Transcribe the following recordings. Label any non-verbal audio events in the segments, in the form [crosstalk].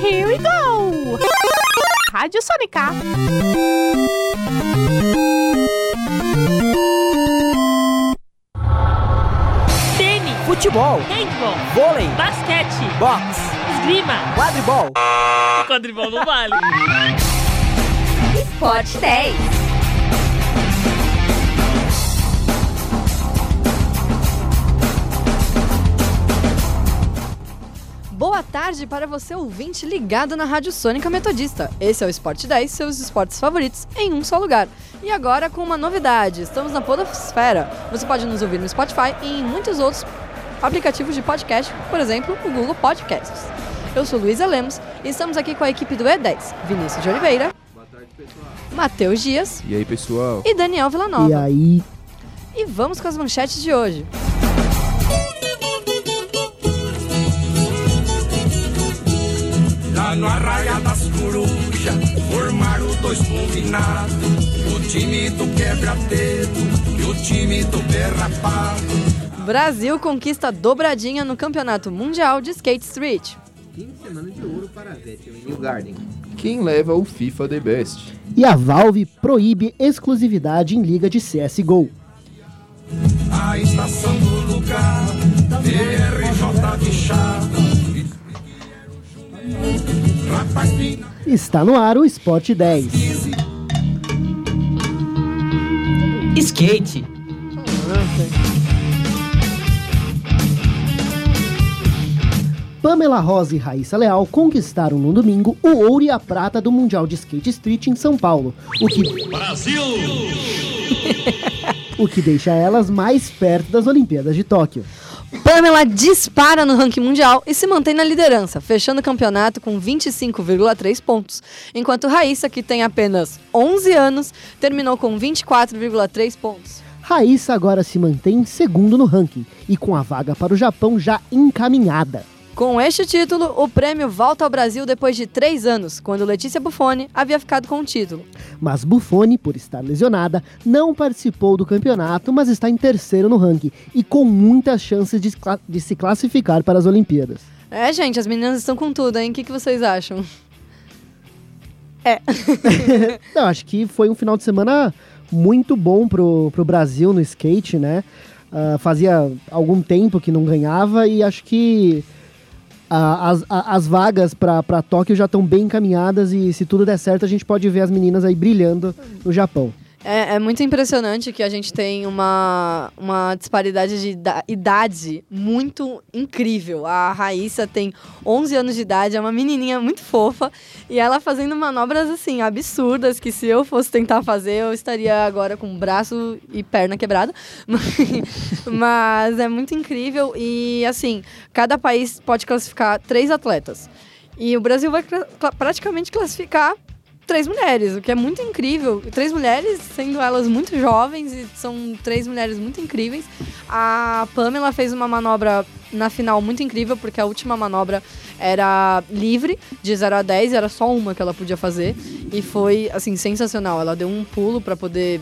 Here we go! Rádio Sônica. Tênis, Futebol, handball, vôlei, basquete, boxe, esgrima. quadribol. O quadribol não vale. Sport 10. Boa tarde para você ouvinte ligado na Rádio Sônica Metodista. Esse é o Esporte 10, seus esportes favoritos em um só lugar. E agora com uma novidade, estamos na Podosfera. Você pode nos ouvir no Spotify e em muitos outros aplicativos de podcast, por exemplo, o Google Podcasts. Eu sou Luísa Lemos e estamos aqui com a equipe do E10, Vinícius de Oliveira, Matheus Dias E aí, pessoal? e Daniel Villanova. E aí, E vamos com as manchetes de hoje. Lá no Arraia das Corujas, formaram dois combinados. O time do quebra-dedo e o time do berrapado. Brasil conquista dobradinha no Campeonato Mundial de Skate Street. Fim de semana de ouro para a Vettel em New Garden. Quem leva o FIFA The Best? e a Valve proíbe exclusividade em liga de CSGO. A estação do lugar, DRJ de chapa. Está no ar o Sport 10. Skate. Pamela Rosa e Raíssa Leal conquistaram no domingo o ouro e a prata do Mundial de Skate Street em São Paulo, o que Brasil! [laughs] o que deixa elas mais perto das Olimpíadas de Tóquio. Pamela dispara no ranking mundial e se mantém na liderança, fechando o campeonato com 25,3 pontos, enquanto Raíssa, que tem apenas 11 anos, terminou com 24,3 pontos. Raíssa agora se mantém segundo no ranking e com a vaga para o Japão já encaminhada. Com este título, o prêmio volta ao Brasil depois de três anos, quando Letícia Buffoni havia ficado com o título. Mas Buffoni, por estar lesionada, não participou do campeonato, mas está em terceiro no ranking e com muitas chances de, de se classificar para as Olimpíadas. É, gente, as meninas estão com tudo, hein? O que, que vocês acham? [laughs] Não, acho que foi um final de semana muito bom pro, pro Brasil no skate, né? Ah, fazia algum tempo que não ganhava e acho que as, as vagas para Tóquio já estão bem encaminhadas e se tudo der certo a gente pode ver as meninas aí brilhando no Japão. É, é muito impressionante que a gente tem uma, uma disparidade de ida- idade muito incrível. A Raíssa tem 11 anos de idade, é uma menininha muito fofa e ela fazendo manobras assim absurdas que se eu fosse tentar fazer eu estaria agora com braço e perna quebrada. [laughs] Mas é muito incrível e assim, cada país pode classificar três atletas. E o Brasil vai cla- praticamente classificar três mulheres, o que é muito incrível. Três mulheres, sendo elas muito jovens, e são três mulheres muito incríveis. A Pamela fez uma manobra na final muito incrível, porque a última manobra era livre, de 0 a 10, era só uma que ela podia fazer. E foi, assim, sensacional. Ela deu um pulo para poder.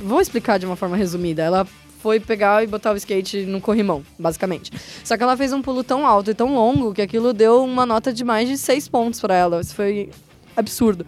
Vou explicar de uma forma resumida. Ela foi pegar e botar o skate no corrimão, basicamente. Só que ela fez um pulo tão alto e tão longo que aquilo deu uma nota de mais de 6 pontos para ela. Isso foi absurdo.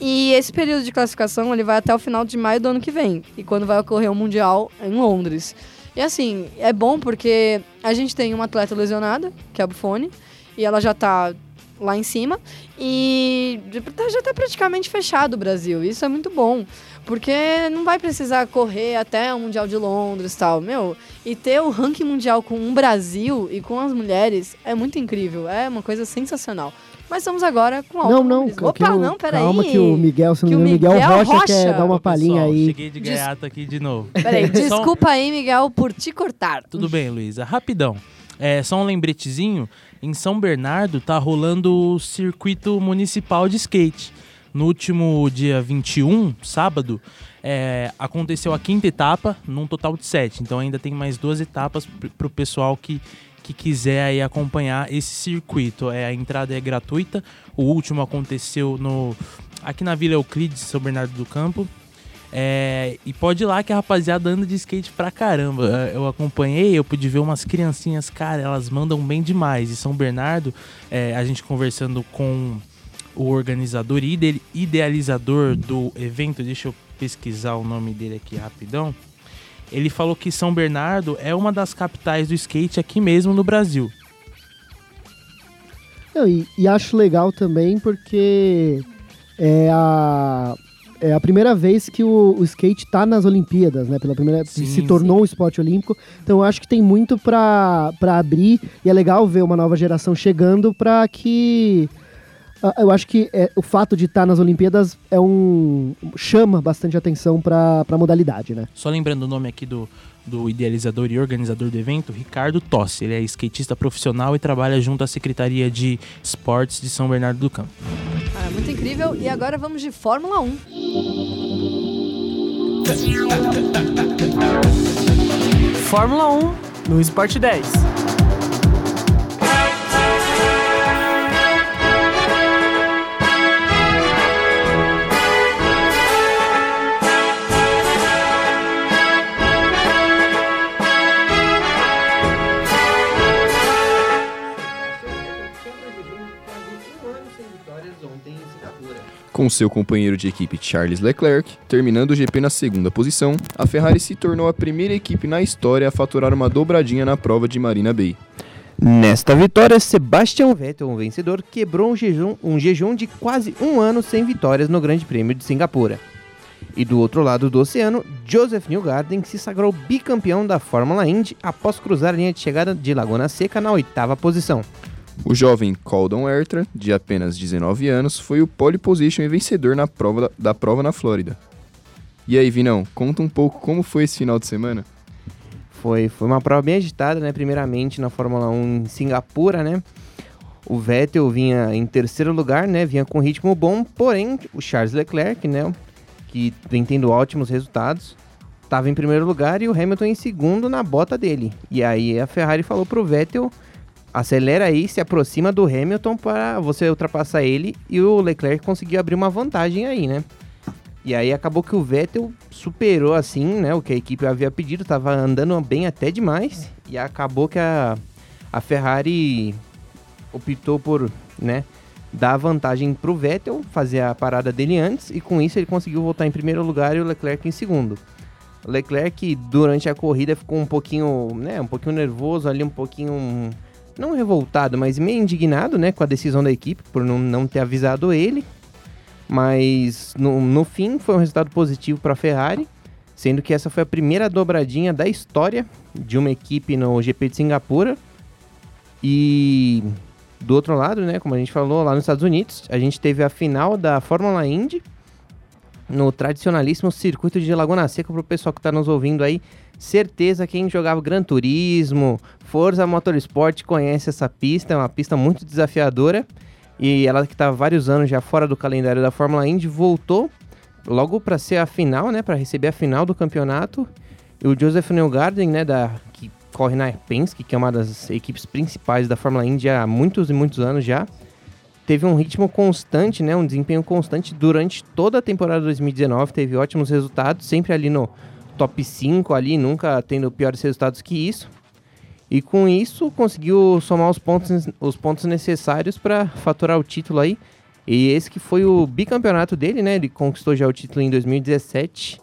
E esse período de classificação ele vai até o final de maio do ano que vem. E quando vai ocorrer o Mundial em Londres. E assim, é bom porque a gente tem uma atleta lesionada, que é a Buffoni, e ela já tá lá em cima. E tá- já tá praticamente fechado o Brasil. Isso é muito bom. Porque não vai precisar correr até o Mundial de Londres e tal. Meu, e ter o ranking mundial com um Brasil e com as mulheres é muito incrível. É uma coisa sensacional. Mas estamos agora com Não, não, Opa, o- não, peraí. calma que o Miguel, se não Que o Miguel, Miguel Rocha, Rocha. quer dar uma palhinha aí. Cheguei de gaiato aqui de novo. Peraí, [laughs] desculpa aí, Miguel, por te cortar. Tudo bem, Luísa. Rapidão. É, só um lembretezinho. Em São Bernardo tá rolando o circuito municipal de skate. No último dia 21, sábado, é, aconteceu a quinta etapa, num total de sete. Então ainda tem mais duas etapas pr- pro pessoal que, que quiser aí acompanhar esse circuito. É, a entrada é gratuita. O último aconteceu no aqui na Vila Euclides, São Bernardo do Campo. É, e pode ir lá que a rapaziada anda de skate pra caramba. É, Eu acompanhei, eu pude ver umas criancinhas, cara, elas mandam bem demais. E São Bernardo, é, a gente conversando com o organizador e ide- idealizador do evento, deixa eu pesquisar o nome dele aqui rapidão. Ele falou que São Bernardo é uma das capitais do skate aqui mesmo no Brasil. Não, e, e acho legal também porque é a, é a primeira vez que o, o skate tá nas Olimpíadas, né? Pela primeira Sim, se tornou um esporte olímpico. Então eu acho que tem muito pra abrir e é legal ver uma nova geração chegando pra que. Ah, Eu acho que é, o fato de estar nas Olimpíadas é um chama bastante atenção pra, pra modalidade, né? Só lembrando o nome aqui do, do idealizador e organizador do evento, Ricardo Tossi. Ele é skatista profissional e trabalha junto à Secretaria de Esportes de São Bernardo do Campo. Cara, muito incrível. E agora vamos de Fórmula 1. Fórmula 1 no Sport 10. Com seu companheiro de equipe Charles Leclerc, terminando o GP na segunda posição, a Ferrari se tornou a primeira equipe na história a faturar uma dobradinha na prova de Marina Bay. Nesta vitória, Sebastian Vettel, o vencedor, quebrou um jejum, um jejum de quase um ano sem vitórias no Grande Prêmio de Singapura. E do outro lado do oceano, Joseph Newgarden se sagrou bicampeão da Fórmula Indy após cruzar a linha de chegada de Laguna Seca na oitava posição. O jovem Colton Herta, de apenas 19 anos, foi o pole position e vencedor na prova da, da prova na Flórida. E aí, Vinão, conta um pouco como foi esse final de semana? Foi, foi uma prova bem agitada, né? Primeiramente na Fórmula 1 em Singapura, né? O Vettel vinha em terceiro lugar, né? Vinha com ritmo bom, porém o Charles Leclerc, né? Que vem tendo ótimos resultados, estava em primeiro lugar e o Hamilton em segundo na bota dele. E aí a Ferrari falou pro Vettel acelera aí, se aproxima do Hamilton para você ultrapassar ele e o Leclerc conseguiu abrir uma vantagem aí, né? E aí acabou que o Vettel superou assim, né, o que a equipe havia pedido, tava andando bem até demais e acabou que a, a Ferrari optou por, né, dar vantagem pro Vettel, fazer a parada dele antes e com isso ele conseguiu voltar em primeiro lugar e o Leclerc em segundo. O Leclerc durante a corrida ficou um pouquinho, né, um pouquinho nervoso ali, um pouquinho não revoltado, mas meio indignado, né, com a decisão da equipe por não, não ter avisado ele. Mas no, no fim foi um resultado positivo para a Ferrari, sendo que essa foi a primeira dobradinha da história de uma equipe no GP de Singapura. E do outro lado, né, como a gente falou lá nos Estados Unidos, a gente teve a final da Fórmula Indy no tradicionalíssimo circuito de Laguna Seca para o pessoal que está nos ouvindo aí. Certeza quem jogava Gran Turismo, Forza Motorsport conhece essa pista, é uma pista muito desafiadora. E ela que está vários anos já fora do calendário da Fórmula Indy voltou logo para ser a final, né, para receber a final do campeonato. E o Joseph Newgarden, né, da que corre na Penske, que é uma das equipes principais da Fórmula Indy há muitos e muitos anos já, teve um ritmo constante, né, um desempenho constante durante toda a temporada de 2019, teve ótimos resultados, sempre ali no top 5 ali, nunca tendo piores resultados que isso. E com isso conseguiu somar os pontos, os pontos necessários para faturar o título aí. E esse que foi o bicampeonato dele, né? Ele conquistou já o título em 2017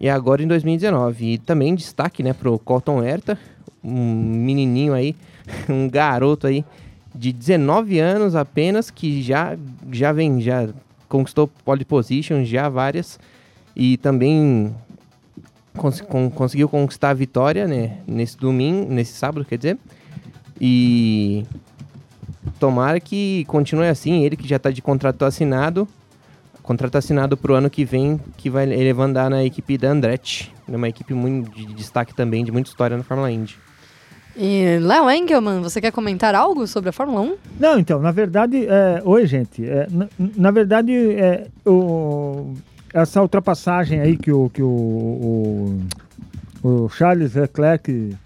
e agora em 2019. E também destaque, né, pro Colton Herta, um menininho aí, [laughs] um garoto aí de 19 anos apenas que já já vem já conquistou pole position já várias e também cons con conseguiu conquistar a vitória, né, nesse domingo, nesse sábado, quer dizer. E tomara que continue assim, ele que já está de contrato assinado, contrato assinado para o ano que vem, que vai ele vai andar na equipe da Andretti, uma equipe muito de destaque também, de muita história na Fórmula Indy. E Léo Engelman, você quer comentar algo sobre a Fórmula 1? Não, então, na verdade, é, oi, gente. É, na, na verdade, é, o, essa ultrapassagem aí que o, que o, o, o Charles Leclerc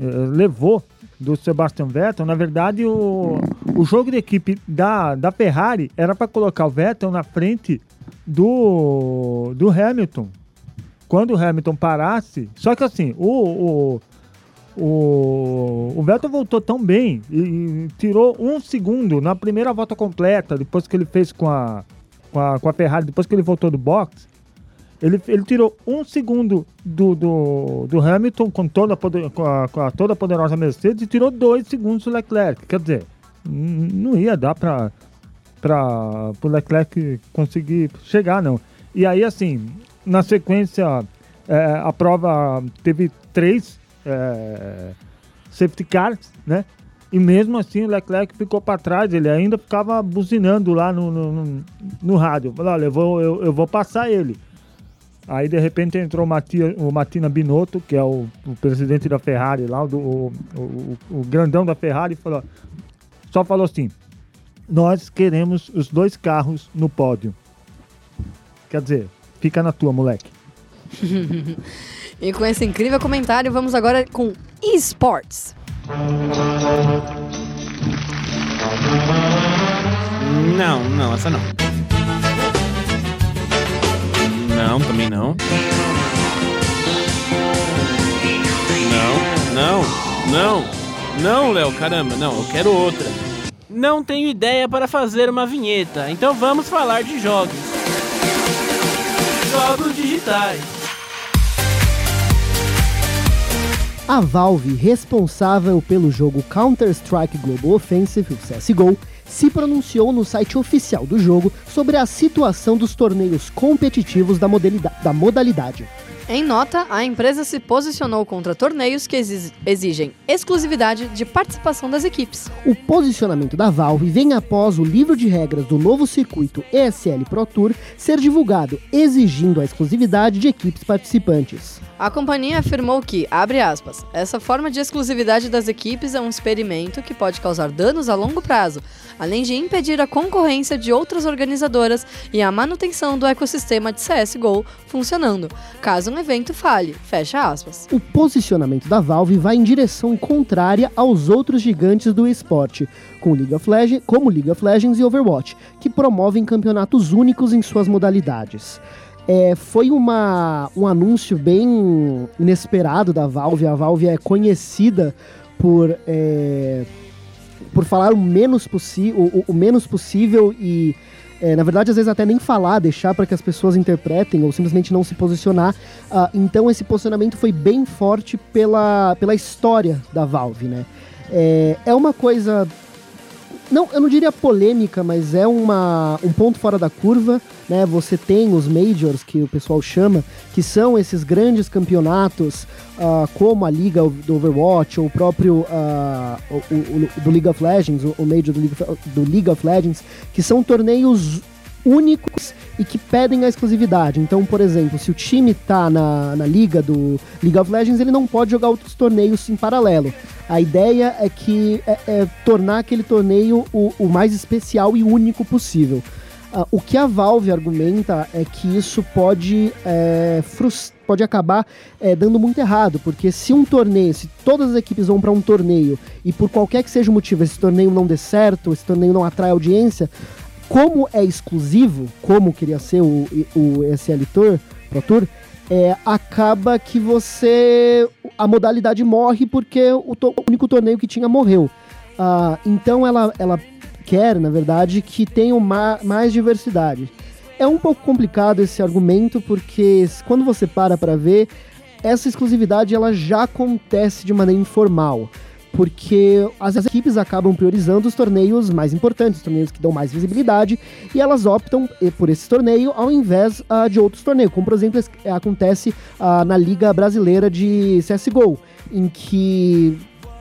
é, levou do Sebastian Vettel, na verdade, o, o jogo de equipe da, da Ferrari era para colocar o Vettel na frente do, do Hamilton. quando o Hamilton parasse. Só que assim, o, o, o, o Vettel voltou tão bem e, e tirou um segundo na primeira volta completa, depois que ele fez com a, com a, com a Ferrari, depois que ele voltou do box. Ele, ele tirou um segundo do, do, do Hamilton com toda, poder, com, a, com a toda poderosa Mercedes e tirou dois segundos do Leclerc. Quer dizer, não ia dar para para o Leclerc conseguir chegar, não. E aí, assim, na sequência, é, a prova teve três é, safety cars, né? E mesmo assim o Leclerc ficou para trás, ele ainda ficava buzinando lá no, no, no- rádio. Falou, olha, eu vou, eu, eu vou passar ele. Aí de repente entrou o, Matia, o Matina Binotto, que é o, o presidente da Ferrari lá, do- o, o- o grandão da Ferrari, falou, só falou assim, nós queremos os dois carros no pódio. Quer dizer, fica na tua, moleque. [laughs] E com esse incrível comentário, vamos agora com esportes. Não, não, essa não. Não, também não. Não, não, não, não, Léo, caramba, não, eu quero outra. Não tenho ideia para fazer uma vinheta, então vamos falar de jogos. Jogos digitais. A Valve, responsável pelo jogo Counter-Strike Global Offensive, o CSGO, se pronunciou no site oficial do jogo sobre a situação dos torneios competitivos da, modalidade. Em nota, a empresa se posicionou contra torneios que exi- exigem exclusividade de participação das equipes. O posicionamento da Valve vem após o livro de regras do novo circuito ESL Pro Tour ser divulgado, exigindo a exclusividade de equipes participantes. A companhia afirmou que, abre aspas, essa forma de exclusividade das equipes é um experimento que pode causar danos a longo prazo, além de impedir a concorrência de outras organizadoras e a manutenção do ecossistema de CSGO funcionando, caso evento falhe, fecha aspas. O posicionamento da Valve vai em direção contrária aos outros gigantes do esporte, com League of Legends, como League of Legends e Overwatch, que promovem campeonatos únicos em suas modalidades. É, foi uma, um anúncio bem inesperado da Valve. A Valve é conhecida por, é, por falar o menos, o- o menos possível e, é, na verdade, às vezes até nem falar, deixar para que as pessoas interpretem ou simplesmente não se posicionar. Ah, então, esse posicionamento foi bem forte pela, pela história da Valve, né? É, é uma coisa não, eu não diria polêmica, mas é uma, um ponto fora da curva, né? Você tem os majors que o pessoal chama, que são esses grandes campeonatos, ah, como a liga do Overwatch ou o próprio ah, o, o- o do League of Legends, o, major do League, do League of Legends, que são torneios únicos e que pedem a exclusividade. Então, por exemplo, se o time tá na, na liga do League of Legends, ele não pode jogar outros torneios em paralelo. A ideia é que é, é tornar aquele torneio o, o mais especial e único possível. Ah, o que a Valve argumenta é que isso pode, é, pode acabar é, dando muito errado, porque se um torneio, se todas as equipes vão para um torneio e por qualquer que seja o motivo esse torneio não dê certo, esse torneio não atrai audiência, como é exclusivo, como queria ser o, o ESL Tour, Pro Tour, é, acaba que você. a modalidade morre porque o, to- o único torneio que tinha morreu. Ah, então ela, ela quer, na verdade, que tenham ma- mais diversidade. É um pouco complicado esse argumento, porque quando você para para ver, essa exclusividade ela já acontece de maneira informal. Porque as equipes acabam priorizando os torneios mais importantes, os torneios que dão mais visibilidade, e elas optam por esse torneio ao invés ah, de outros torneios, como por exemplo eh, acontece ah, na Liga Brasileira de CSGO, em que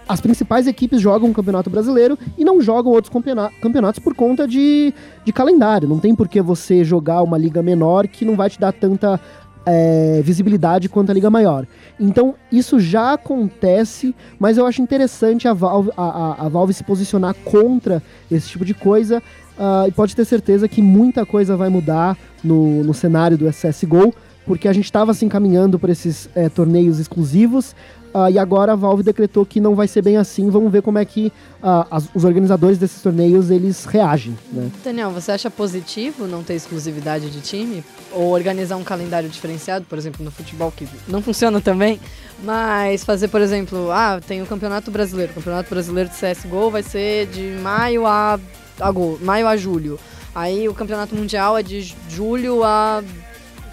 as principais equipes jogam o Campeonato Brasileiro e não jogam outros campeona- campeonatos por conta de, de calendário. Não tem por que você jogar uma liga menor que não vai te dar tanta é, visibilidade quanto a liga maior. Então isso já acontece, mas eu acho interessante a Valve, a, a- a Valve se posicionar contra esse tipo de coisa. ah, e pode ter certeza que muita coisa vai mudar no, no cenário do CSGO porque a gente estava se encaminhando para esses é, torneios exclusivos. ah, e agora a Valve decretou que não vai ser bem assim. Vamos ver como é que ah, as- os organizadores desses torneios eles reagem. Né? Daniel, você acha positivo não ter exclusividade de time? Ou organizar um calendário diferenciado, por exemplo, no futebol, que não funciona também, mas fazer, por exemplo, ah, tem o Campeonato Brasileiro. O Campeonato Brasileiro de CSGO vai ser de maio a, ago- maio a julho. Aí o Campeonato Mundial é de ju- julho a,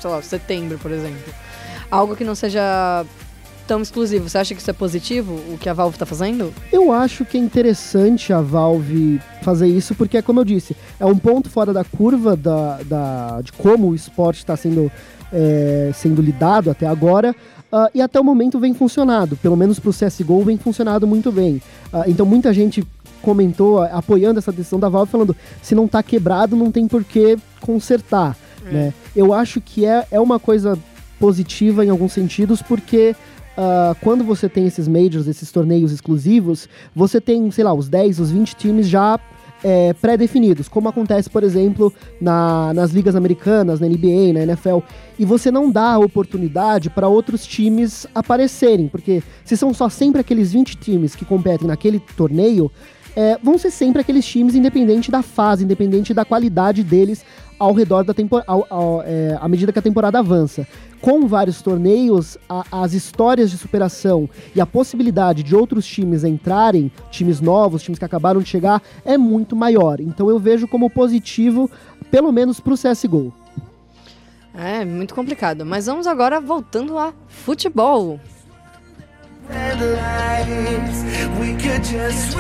sei lá, setembro, por exemplo. Algo que não seja tão exclusivo. Você acha que isso é positivo, o que a Valve tá fazendo? Eu acho que é interessante a Valve fazer isso, porque, como eu disse, é um ponto fora da curva da, da- de como o esporte está sendo, é, sendo lidado até agora. ah, e até o momento vem funcionado, pelo menos para o CSGO vem funcionado muito bem. Ah, então muita gente comentou apoiando essa decisão da Valve, falando se não está quebrado, não tem por que consertar. Né? Eu acho que é, é uma coisa positiva em alguns sentidos, porque ah, quando você tem esses majors, esses torneios exclusivos, você tem, sei lá, os 10, os 20 times já é, pré-definidos, como acontece, por exemplo, na- nas ligas americanas, na NBA, na NFL, e você não dá a oportunidade para outros times aparecerem, porque se são só sempre aqueles 20 times que competem naquele torneio, é, vão ser sempre aqueles times, independente da fase, independente da qualidade deles ao redor da temporada, à medida que a temporada avança. Com vários torneios, a- as histórias de superação e a possibilidade de outros times entrarem, times novos, times que acabaram de chegar, é muito maior. Então eu vejo como positivo, pelo menos pro CSGO. É, muito complicado. Mas vamos agora voltando a futebol. We could just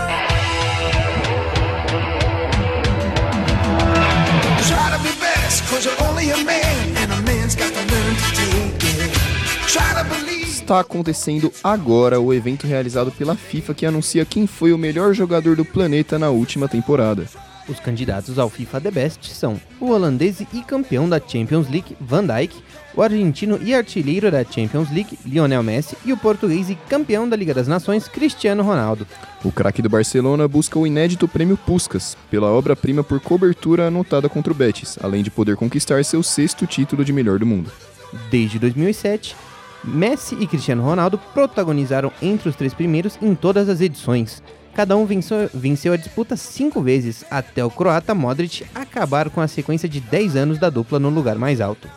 Try to be best, cause you're only a man, and a man's got to learn to take it. Está acontecendo agora o evento realizado pela FIFA que anuncia quem foi o melhor jogador do planeta na última temporada. Os candidatos ao FIFA The Best são o holandês e campeão da Champions League, Van Dijk, o argentino e artilheiro da Champions League, Lionel Messi, e o português e campeão da Liga das Nações, Cristiano Ronaldo. O craque do Barcelona busca o inédito prêmio Puskas, pela obra-prima por cobertura anotada contra o Betis, além de poder conquistar seu sexto título de melhor do mundo. Desde 2007, Messi e Cristiano Ronaldo protagonizaram entre os três primeiros em todas as edições. Cada um venceu, venceu a disputa cinco vezes, até o croata Modric acabar com a sequência de 10 anos da dupla no lugar mais alto.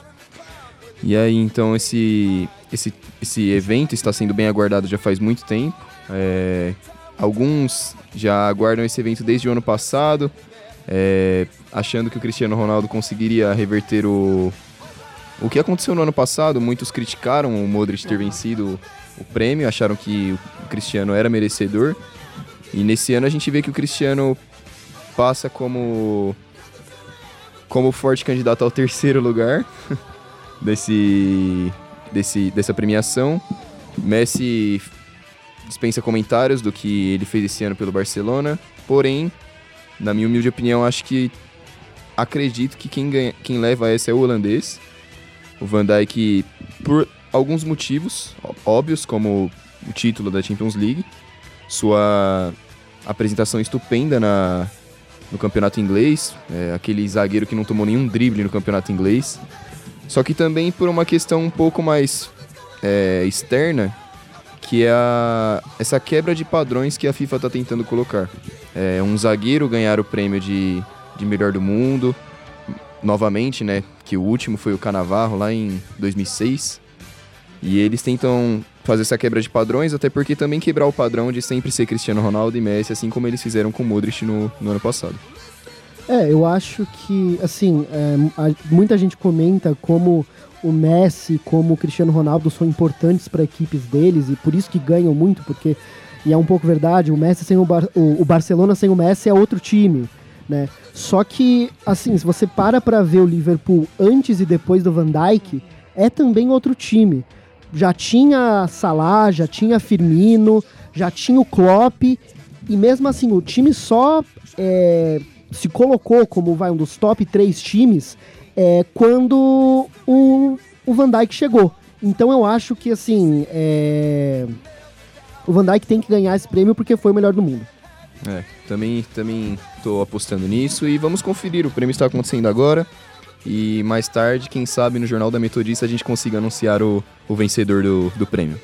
E aí, então, esse, esse, esse evento está sendo bem aguardado já faz muito tempo. É, alguns já aguardam esse evento desde o ano passado, é, achando que o Cristiano Ronaldo conseguiria reverter o, o que aconteceu no ano passado. Muitos criticaram o Modric ter vencido o prêmio, acharam que o Cristiano era merecedor. E nesse ano a gente vê que o Cristiano passa como, como forte candidato ao terceiro lugar [laughs] desse, desse, dessa premiação. Messi dispensa comentários do que ele fez esse ano pelo Barcelona, porém, na minha humilde opinião, acho que acredito que quem, ganha, quem leva essa é o holandês. O Van Dijk, por alguns motivos óbvios, como o título da Champions League, sua apresentação estupenda na, no campeonato inglês, é, aquele zagueiro que não tomou nenhum drible no campeonato inglês. Só que também por uma questão um pouco mais é, externa, que é a- essa quebra de padrões que a FIFA está tentando colocar. É, um zagueiro ganhar o prêmio de, de melhor do mundo, novamente, né? Que o último foi o Canavarro lá em 2006. E eles tentam fazer essa quebra de padrões, até porque também quebrar o padrão de sempre ser Cristiano Ronaldo e Messi, assim como eles fizeram com o Modric no, no ano passado. É, eu acho que, assim, é, muita gente comenta como o Messi, como o Cristiano Ronaldo são importantes para equipes deles e por isso que ganham muito, porque, e é um pouco verdade, o Messi sem o, Bar- o, o Barcelona sem o Messi é outro time, né? Só que, assim, se você para pra ver o Liverpool antes e depois do Van Dijk, é também outro time. Já tinha Salah, já tinha Firmino, já tinha o Klopp, e mesmo assim, o time só é, se colocou como vai, um dos top três times é, quando o, o Van Dijk chegou. Então eu acho que assim é, o Van Dijk tem que ganhar esse prêmio porque foi o melhor do mundo. É, também, também tô apostando nisso e vamos conferir. O prêmio está acontecendo agora. E mais tarde, quem sabe, no Jornal da Metodista a gente consiga anunciar o, o vencedor do, do prêmio.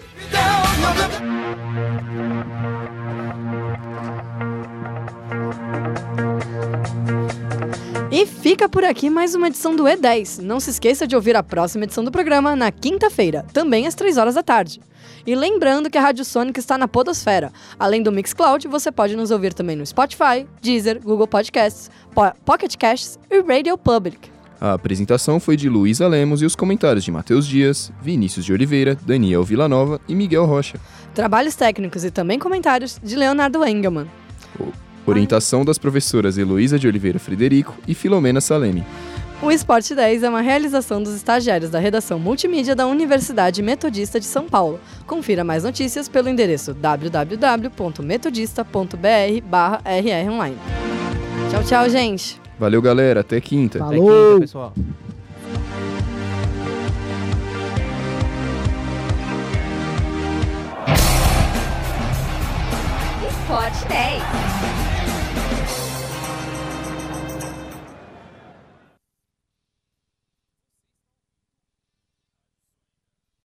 E fica por aqui mais uma edição do E10. Não se esqueça de ouvir a próxima edição do programa na quinta-feira, também às 3 horas da tarde. E lembrando que a Rádio Sônica está na Podosfera. Além do Mixcloud, você pode nos ouvir também no Spotify, Deezer, Google Podcasts, Po- Pocket Casts e Radio Public. A apresentação foi de Luísa Lemos e os comentários de Matheus Dias, Vinícius de Oliveira, Daniel Villanova e Miguel Rocha. Trabalhos técnicos e também comentários de Leonardo Engelman. Orientação das professoras Heloísa de Oliveira Frederico e Filomena Salemi. O Esporte 10 é uma realização dos estagiários da redação multimídia da Universidade Metodista de São Paulo. Confira mais notícias pelo endereço www.metodista.br/rronline. Tchau, tchau, gente. Valeu, galera. Até quinta. Até quinta, pessoal. Esporte 10.